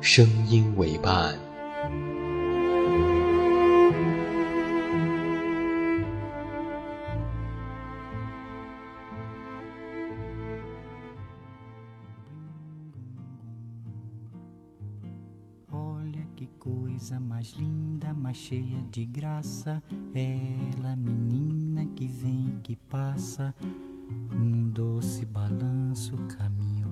声音为伴。Olha que coisa mais linda, mais cheia de graça. Ela, menina que vem que passa, num doce balanço, caminho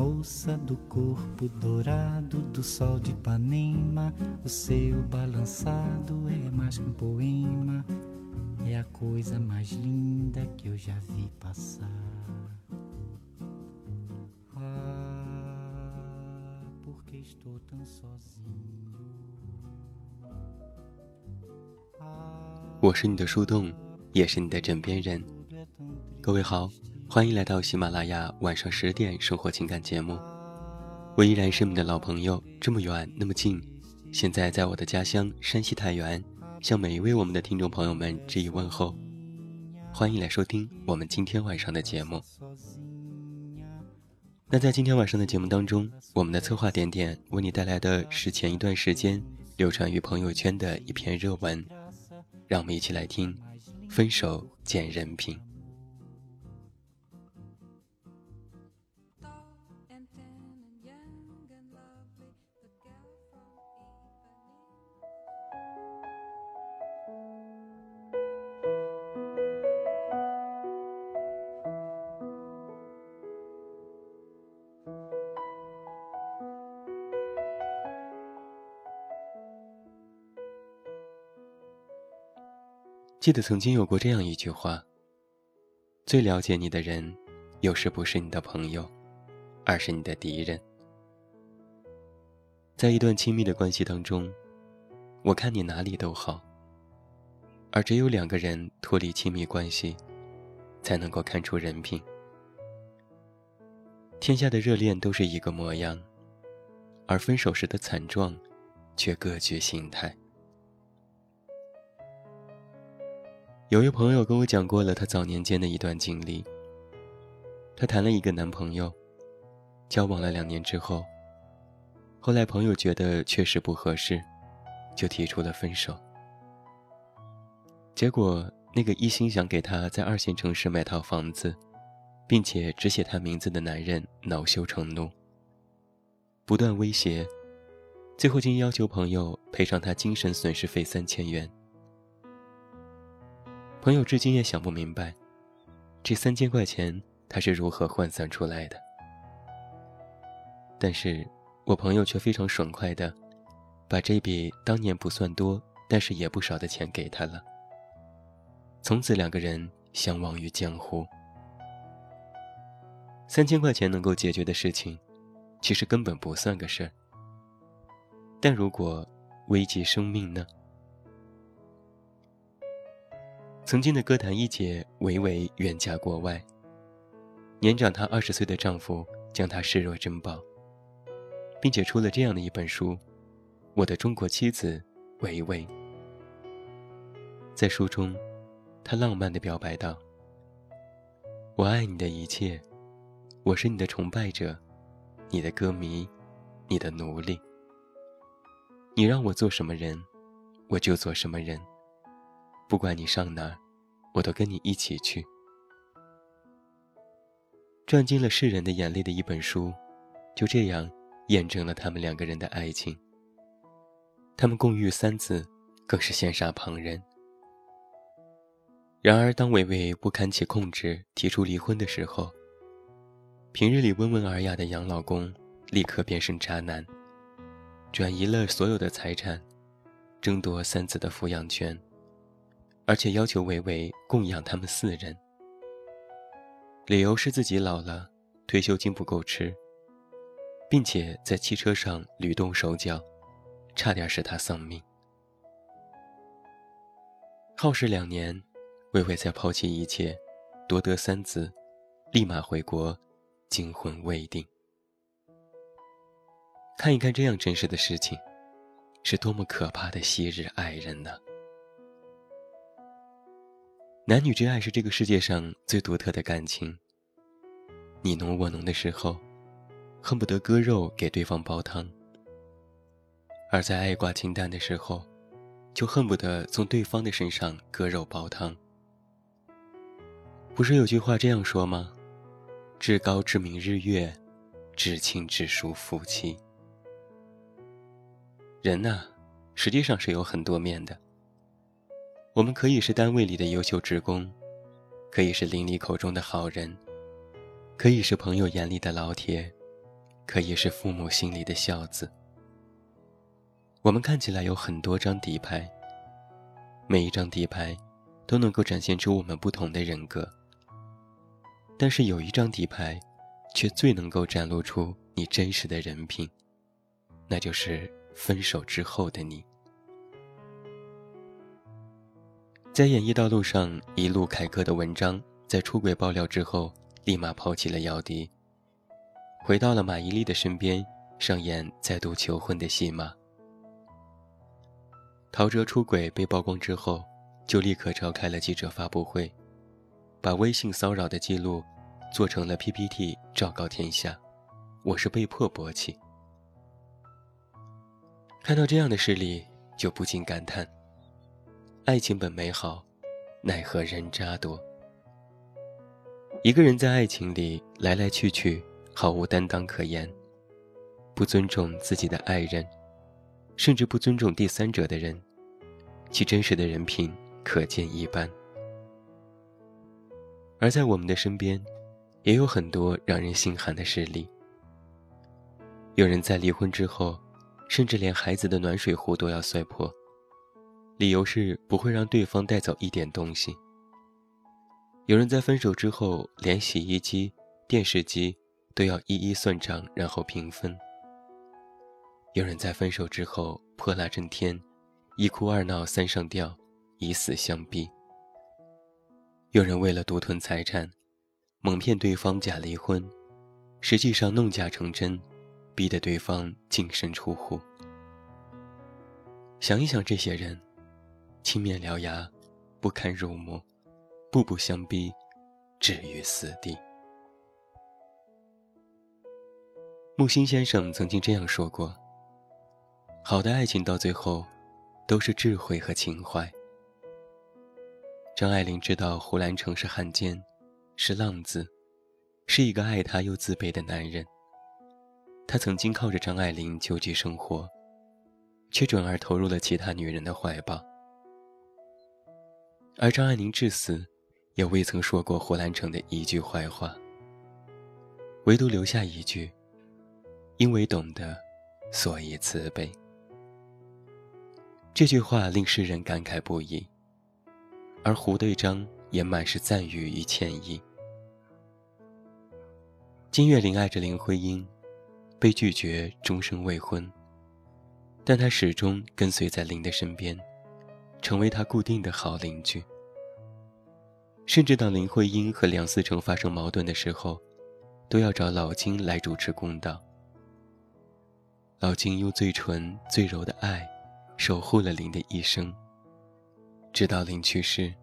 Moça do corpo dourado do sol de Ipanema, o seu balançado é mais que um poema, é a coisa mais linda que eu já vi passar. Ah, porque estou tão sozinho. 我是你的树洞，也是你的枕边人。各位好， 欢迎来到喜马拉雅晚上十点生活情感节目。我依然是你们的老朋友，这么远那么近，现在在我的家乡山西太原，向每一位我们的听众朋友们致以问候。欢迎来收听我们今天晚上的节目。那在今天晚上的节目当中，我们的策划点点为你带来的是前一段时间流传于朋友圈的一篇热文，让我们一起来听：分手见人品。记得曾经有过这样一句话：“最了解你的人，有时不是你的朋友，而是你的敌人。”在一段亲密的关系当中，我看你哪里都好，而只有两个人脱离亲密关系，才能够看出人品。天下的热恋都是一个模样，而分手时的惨状，却各具形态。有位朋友跟我讲过了他早年间的一段经历。他谈了一个男朋友，交往了两年之后，后来朋友觉得确实不合适，就提出了分手。结果那个一心想给他在二线城市买套房子，并且只写他名字的男人恼羞成怒，不断威胁，最后竟要求朋友赔偿他精神损失费三千元。朋友至今也想不明白，这三千块钱他是如何换算出来的。但是我朋友却非常爽快的，把这笔当年不算多，但是也不少的钱给他了。从此两个人相忘于江湖。三千块钱能够解决的事情，其实根本不算个事儿。但如果危及生命呢？曾经的歌坛一姐维维远嫁国外，年长她二十岁的丈夫将她视若珍宝，并且出了这样的一本书《我的中国妻子维维》。在书中，她浪漫地表白道：“我爱你的一切，我是你的崇拜者，你的歌迷，你的奴隶。你让我做什么人，我就做什么人。”不管你上哪儿，我都跟你一起去。赚尽了世人的眼泪的一本书，就这样验证了他们两个人的爱情。他们共育三子，更是羡煞旁人。然而，当伟伟不堪其控制提出离婚的时候，平日里温文尔雅的杨老公立刻变身渣男，转移了所有的财产，争夺三子的抚养权，而且要求维维供养他们四人。理由是自己老了，退休金不够吃，并且在汽车上屡动手脚，差点使他丧命。耗时两年。魏巍才抛弃一切，夺得三子，立马回国，惊魂未定。看一看这样真实的事情，是多么可怕的昔日爱人呢？男女之爱是这个世界上最独特的感情。你侬我侬的时候，恨不得割肉给对方煲汤；而在爱挂清淡的时候，就恨不得从对方的身上割肉煲汤。不是有句话这样说吗？至高至明日月，至亲至疏夫妻。人呐，实际上是有很多面的。我们可以是单位里的优秀职工，可以是邻里口中的好人，可以是朋友眼里的老铁，可以是父母心里的孝子。我们看起来有很多张底牌，每一张底牌都能够展现出我们不同的人格。但是有一张底牌，却最能够展露出你真实的人品，那就是分手之后的你。在演艺道路上一路凯歌的文章，在出轨爆料之后，立马抛弃了姚笛，回到了马伊琍的身边，上演再度求婚的戏码。陶喆出轨被曝光之后，就立刻召开了记者发布会。把微信骚扰的记录做成了 PPT，昭告天下。我是被迫勃起。看到这样的事例，就不禁感叹：爱情本美好，奈何人渣多。一个人在爱情里来来去去，毫无担当可言，不尊重自己的爱人，甚至不尊重第三者的人，其真实的人品可见一斑。而在我们的身边，也有很多让人心寒的事例。有人在离婚之后，甚至连孩子的暖水壶都要摔破，理由是不会让对方带走一点东西。有人在分手之后，连洗衣机、电视机都要一一算账，然后平分。有人在分手之后泼辣震天，一哭二闹三上吊，以死相逼。有人为了独吞财产，蒙骗对方假离婚，实际上弄假成真，逼得对方净身出户。想一想这些人，青面獠牙，不堪入目，步步相逼，置于死地。木心先生曾经这样说过：“好的爱情到最后，都是智慧和情怀。”张爱玲知道胡兰成是汉奸，是浪子，是一个爱她又自卑的男人。她曾经靠着张爱玲救济生活，却转而投入了其他女人的怀抱。而张爱玲至死，也未曾说过胡兰成的一句坏话，唯独留下一句：“因为懂得，所以慈悲。”这句话令世人感慨不已。而胡队长也满是赞誉与歉意。金岳霖爱着林徽因，被拒绝终生未婚，但他始终跟随在林的身边，成为他固定的好邻居。甚至当林徽因和梁思成发生矛盾的时候，都要找老金来主持公道。老金用最纯最柔的爱，守护了林的一生。直到林去世，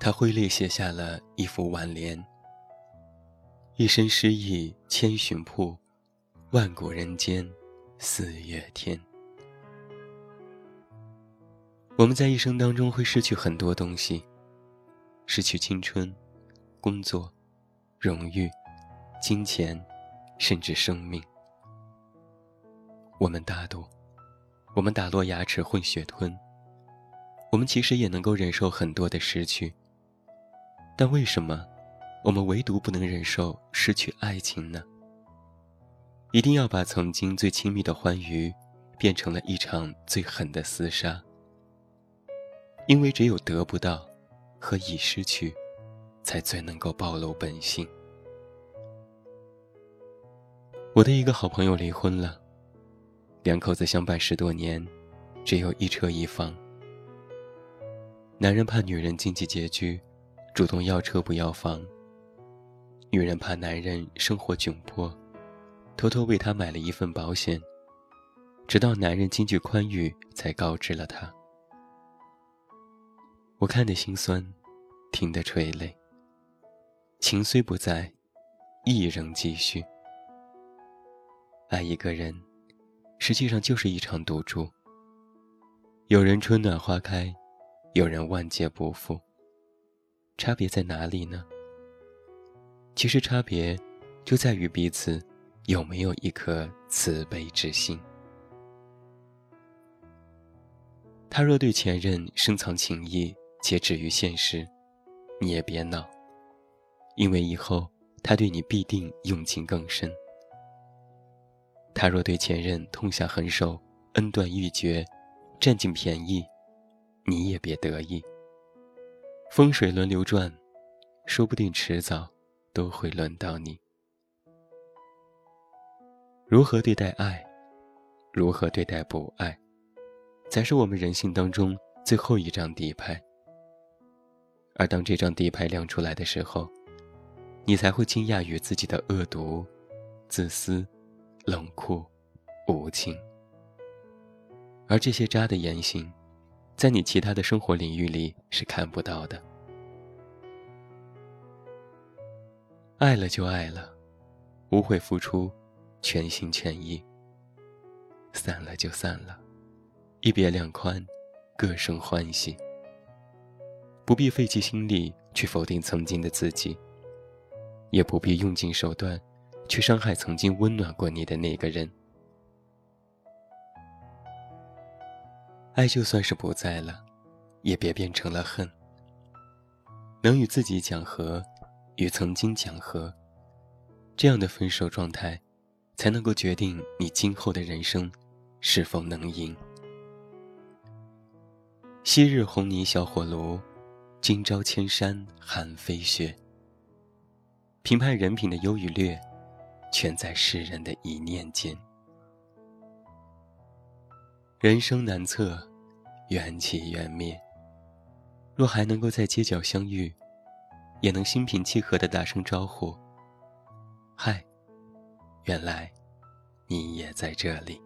他挥泪写下了一副挽联：“一身诗意千寻瀑，万古人间四月天。”我们在一生当中会失去很多东西，失去青春、工作、荣誉、金钱，甚至生命。我们大度，我们打落牙齿混血吞。我们其实也能够忍受很多的失去，但为什么我们唯独不能忍受失去爱情呢？一定要把曾经最亲密的欢愉，变成了一场最狠的厮杀。因为只有得不到和已失去，才最能够暴露本性。我的一个好朋友离婚了，两口子相伴十多年，只有一车一房。男人怕女人经济拮据，主动要车不要房；女人怕男人生活窘迫。偷偷为他买了一份保险，直到男人经济宽裕，才告知了他。我看得心酸，听得垂泪。情虽不在，意仍继续。爱一个人，实际上就是一场赌注。有人春暖花开，有人万劫不复。差别在哪里呢？其实差别就在于彼此。有没有一颗慈悲之心？他若对前任深藏情谊且止于现实，你也别恼，因为以后他对你必定用情更深。他若对前任痛下狠手，恩断义绝，占尽便宜，你也别得意。风水轮流转，说不定迟早都会轮到你。如何对待爱，如何对待不爱，才是我们人性当中最后一张底牌。而当这张底牌亮出来的时候，你才会惊讶于自己的恶毒、自私、冷酷、无情。而这些渣的言行，在你其他的生活领域里是看不到的。爱了就爱了，无悔付出。全心全意。散了就散了，一别两宽，各生欢喜。不必费尽心力去否定曾经的自己，也不必用尽手段去伤害曾经温暖过你的那个人。爱就算是不在了，也别变成了恨。能与自己讲和，与曾经讲和，这样的分手状态。才能够决定你今后的人生是否能赢。昔日红泥小火炉，今朝千山寒飞雪。评判人品的优与劣，全在世人的一念间。人生难测，缘起缘灭。若还能够在街角相遇，也能心平气和的打声招呼。嗨。原来，你也在这里。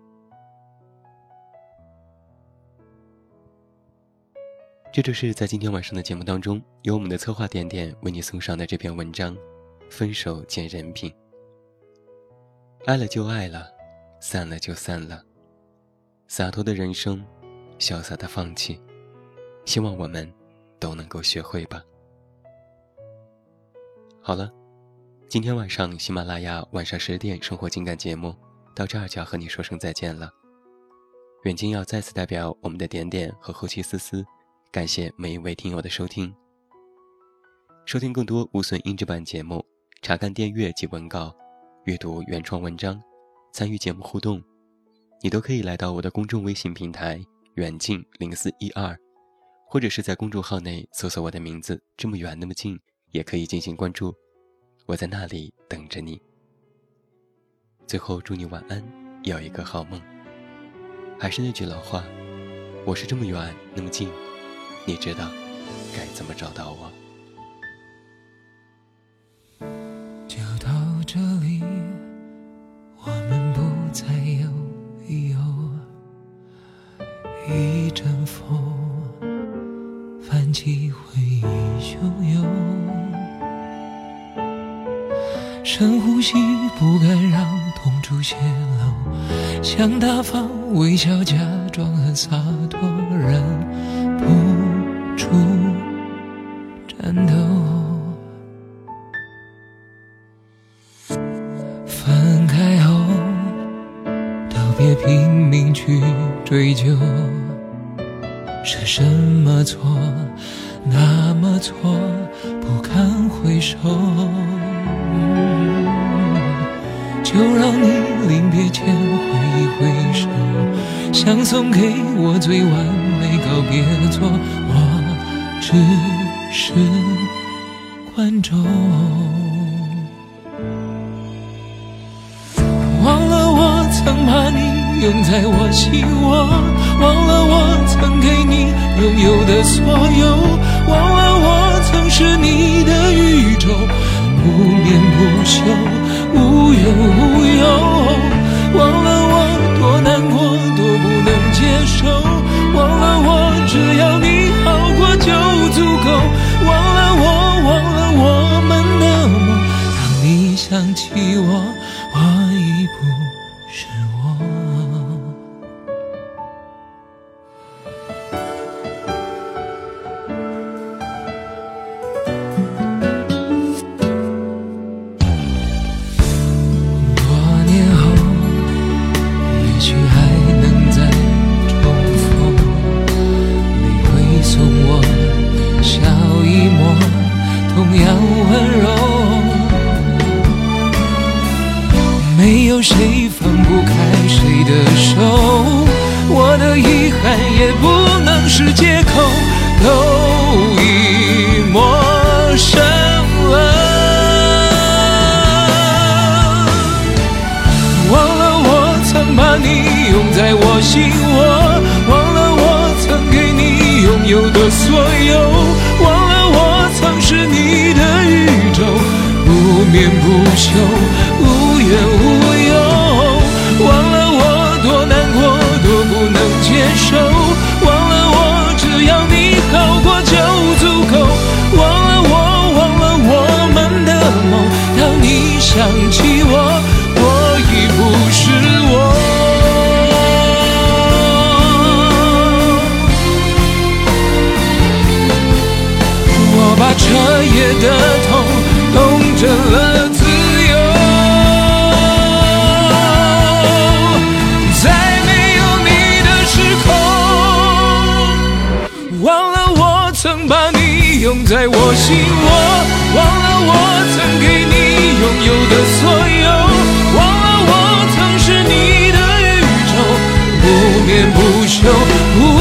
这就是在今天晚上的节目当中，由我们的策划点点为你送上的这篇文章《分手见人品》。爱了就爱了，散了就散了，洒脱的人生，潇洒的放弃，希望我们都能够学会吧。好了。今天晚上喜马拉雅晚上十点生活情感节目到这儿就要和你说声再见了。远近要再次代表我们的点点和后期思思，感谢每一位听友的收听。收听更多无损音质版节目，查看电阅及文稿，阅读原创文章，参与节目互动，你都可以来到我的公众微信平台远近零四一二，或者是在公众号内搜索我的名字这么远那么近，也可以进行关注。我在那里等着你。最后，祝你晚安，有一个好梦。还是那句老话，我是这么远那么近，你知道该怎么找到我。就到这里，我们不再有理由。一阵风，泛起回忆汹涌。深呼吸，不敢让痛处泄露，想大方微笑，假装很洒脱，忍不住颤抖。分开后，都别拼。命去追究，是什么错，那么错，不堪回首。就让你临别前挥一挥手，想送给我最完美告别作，只是观众。忘了我曾把你拥在我心窝，忘了我曾给你拥有的所有，忘了我曾是你的宇宙，不眠不休，无忧无忧。是借口，都已陌生了。忘了我曾把你拥在我心窝，忘了我曾给你拥有的所有，忘了我曾是你的宇宙，不眠不休，想起我，我已不是我。我把彻夜的痛痛成了自由，在没有你的时空，忘了我曾把你拥在我心窝，不